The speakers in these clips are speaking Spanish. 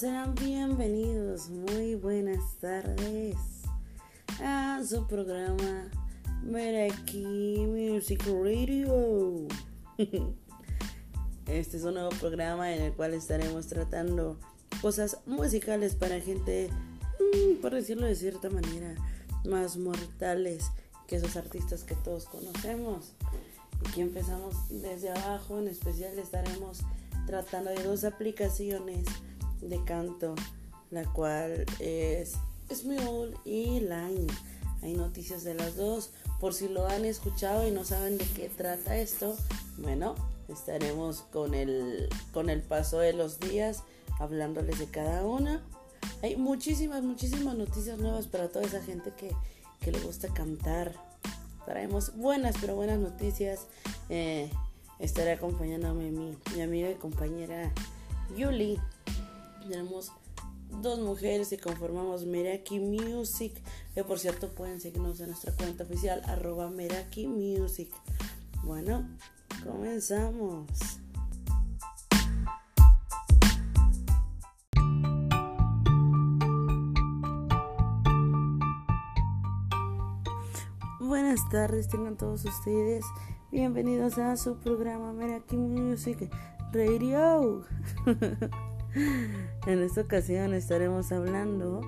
sean bienvenidos, muy buenas tardes a su programa Meraki Music Radio. Este es un nuevo programa en el cual estaremos tratando cosas musicales para gente, mm, por decirlo de cierta manera, más mortales que esos artistas que todos conocemos. Aquí empezamos desde abajo, en especial estaremos tratando de dos aplicaciones de canto, la cual es Smule y Line. Hay noticias de las dos. Por si lo han escuchado y no saben de qué trata esto, bueno, estaremos con el, con el paso de los días hablándoles de cada una. Hay muchísimas, muchísimas noticias nuevas para toda esa gente que, que le gusta cantar. Traemos buenas, pero buenas noticias. Eh, estaré acompañándome mi, mi amiga y compañera Yuli tenemos dos mujeres y conformamos Meraki Music. Que por cierto pueden seguirnos en nuestra cuenta oficial arroba Meraki Music. Bueno, comenzamos. Buenas tardes, tengan todos ustedes. Bienvenidos a su programa Meraki Music Radio. En esta ocasión estaremos hablando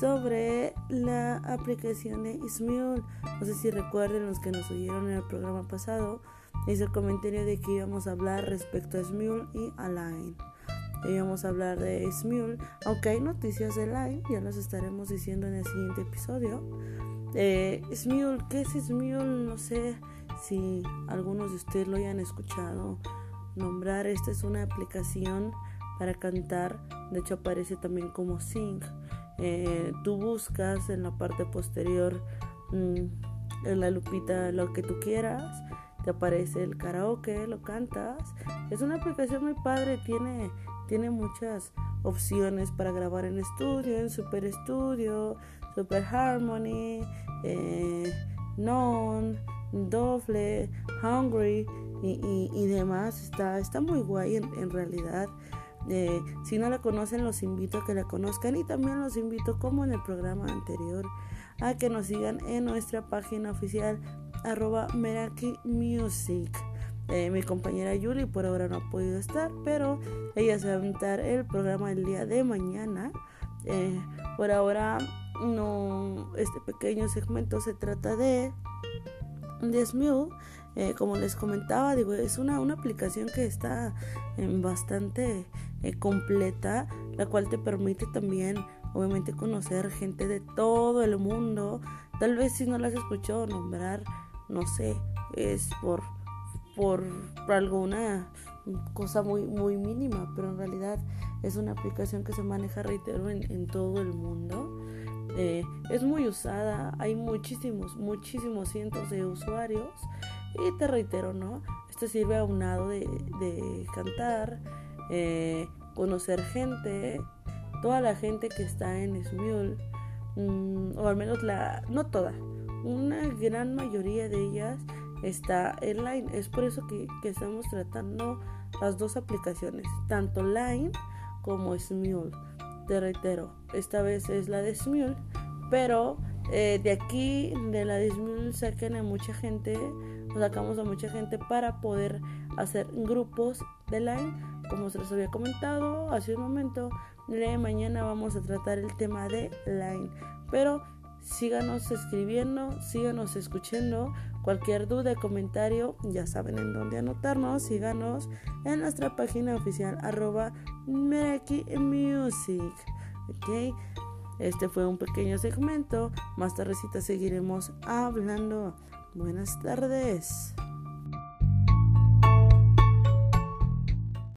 sobre la aplicación de Ismule. No sé si recuerden los que nos oyeron en el programa pasado. Hice el comentario de que íbamos a hablar respecto a Smule y Align. Íbamos a hablar de Smule, aunque hay noticias de Align, ya las estaremos diciendo en el siguiente episodio. Eh, Smule, ¿qué es Smule? No sé si algunos de ustedes lo hayan escuchado nombrar. Esta es una aplicación para cantar. De hecho aparece también como sing. Eh, tú buscas en la parte posterior mm, en la lupita lo que tú quieras. Te aparece el karaoke, lo cantas. Es una aplicación muy padre, tiene, tiene muchas opciones para grabar en estudio, en Super Studio, Super Harmony, eh, Non, Doble, Hungry y, demás. Está, está muy guay en realidad si no la conocen, los invito a que la conozcan y también los invito, como en el programa anterior, a que nos sigan en nuestra página oficial arroba Meraki Music. Eh, mi compañera Yuli por ahora no ha podido estar, pero ella se va a aventar el programa el día de mañana. Eh, por ahora no, este pequeño segmento se trata de Desmule. Eh, como les comentaba, digo, es una, una aplicación que está bastante eh, completa, la cual te permite también, obviamente, conocer gente de todo el mundo. Tal vez si no las has escuchado nombrar, no sé, es por, por, alguna cosa muy, muy mínima, pero en realidad es una aplicación que se maneja, reitero, en, todo el mundo. Eh, es muy usada, hay muchísimos, muchísimos cientos de usuarios y te reitero, ¿no? Esto sirve a un lado de cantar, eh, conocer gente, toda la gente que está en Smule, mm, o al menos la, no toda, una gran mayoría de ellas está en Line. Es por eso que, estamos tratando las dos aplicaciones, tanto Line como Smule. Te reitero, esta vez es la de Smule, pero eh, de aquí, de la de Smule, sacan a mucha gente, sacamos a mucha gente para poder hacer grupos de Line como se los había comentado hace un momento, mañana vamos a tratar el tema de Line. Pero síganos escribiendo, síganos escuchando. Cualquier duda, comentario, ya saben en dónde anotarnos. Síganos en nuestra página oficial arroba Music. ¿Ok? Este fue un pequeño segmento. Más tardecita seguiremos hablando. Buenas tardes.